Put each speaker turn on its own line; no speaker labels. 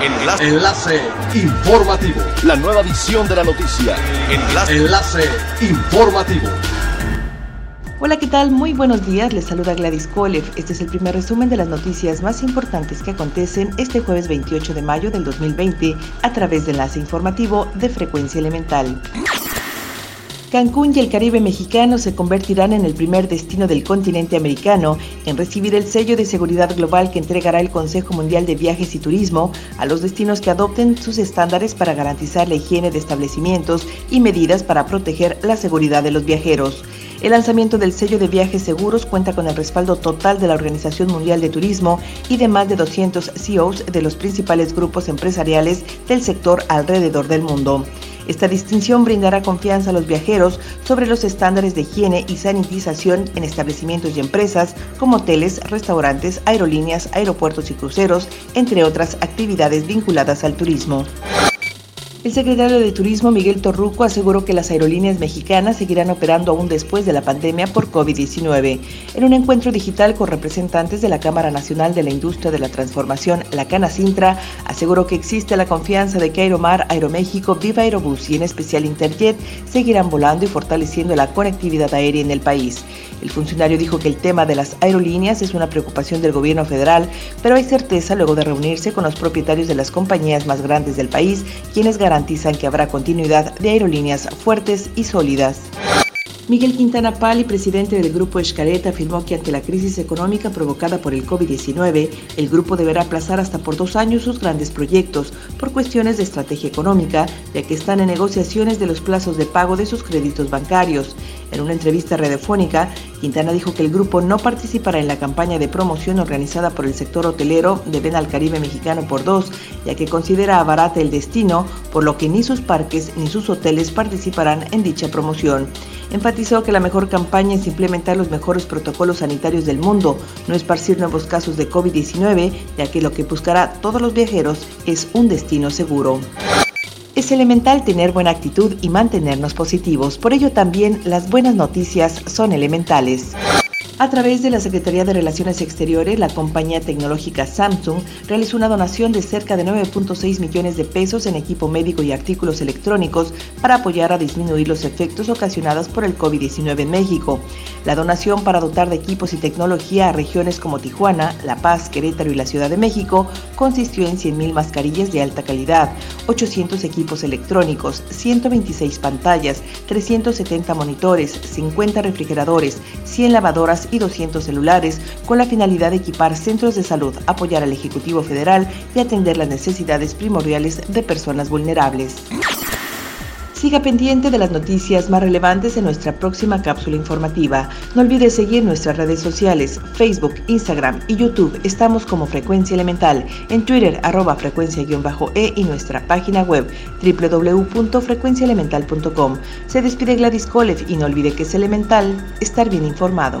Enlace. Enlace informativo.
La nueva edición de la noticia.
Enlace. Enlace informativo.
Hola, ¿qué tal? Muy buenos días. Les saluda Gladys Kolev. Este es el primer resumen de las noticias más importantes que acontecen este jueves 28 de mayo del 2020 a través de enlace informativo de Frecuencia Elemental. Cancún y el Caribe mexicano se convertirán en el primer destino del continente americano en recibir el sello de seguridad global que entregará el Consejo Mundial de Viajes y Turismo a los destinos que adopten sus estándares para garantizar la higiene de establecimientos y medidas para proteger la seguridad de los viajeros. El lanzamiento del sello de viajes seguros cuenta con el respaldo total de la Organización Mundial de Turismo y de más de 200 CEOs de los principales grupos empresariales del sector alrededor del mundo. Esta distinción brindará confianza a los viajeros sobre los estándares de higiene y sanitización en establecimientos y empresas como hoteles, restaurantes, aerolíneas, aeropuertos y cruceros, entre otras actividades vinculadas al turismo. El secretario de Turismo Miguel Torruco aseguró que las aerolíneas mexicanas seguirán operando aún después de la pandemia por COVID-19. En un encuentro digital con representantes de la Cámara Nacional de la Industria de la Transformación, la Canacintra, aseguró que existe la confianza de que Aeromar, Aeroméxico, Viva Aerobús y en especial Interjet seguirán volando y fortaleciendo la conectividad aérea en el país. El funcionario dijo que el tema de las aerolíneas es una preocupación del gobierno federal, pero hay certeza luego de reunirse con los propietarios de las compañías más grandes del país, quienes garantizan que habrá continuidad de aerolíneas fuertes y sólidas. Miguel Quintana Pali, presidente del Grupo Escaleta, afirmó que ante la crisis económica provocada por el COVID-19, el grupo deberá aplazar hasta por dos años sus grandes proyectos por cuestiones de estrategia económica, ya que están en negociaciones de los plazos de pago de sus créditos bancarios. En una entrevista radiofónica, Quintana dijo que el grupo no participará en la campaña de promoción organizada por el sector hotelero de Ven al Caribe Mexicano por dos, ya que considera barata el destino, por lo que ni sus parques ni sus hoteles participarán en dicha promoción. Enfatizó que la mejor campaña es implementar los mejores protocolos sanitarios del mundo, no esparcir nuevos casos de COVID-19, ya que lo que buscará todos los viajeros es un destino seguro. Es elemental tener buena actitud y mantenernos positivos, por ello también las buenas noticias son elementales. A través de la Secretaría de Relaciones Exteriores, la compañía tecnológica Samsung realizó una donación de cerca de 9.6 millones de pesos en equipo médico y artículos electrónicos para apoyar a disminuir los efectos ocasionados por el COVID-19 en México. La donación para dotar de equipos y tecnología a regiones como Tijuana, La Paz, Querétaro y la Ciudad de México consistió en 100.000 mascarillas de alta calidad, 800 equipos electrónicos, 126 pantallas, 370 monitores, 50 refrigeradores, 100 lavadoras y 200 celulares con la finalidad de equipar centros de salud, apoyar al Ejecutivo Federal y atender las necesidades primordiales de personas vulnerables. Siga pendiente de las noticias más relevantes en nuestra próxima cápsula informativa. No olvide seguir nuestras redes sociales, Facebook, Instagram y YouTube. Estamos como Frecuencia Elemental. En Twitter, arroba frecuencia-e y nuestra página web www.frecuenciaelemental.com. Se despide Gladys Kolev y no olvide que es elemental estar bien informado.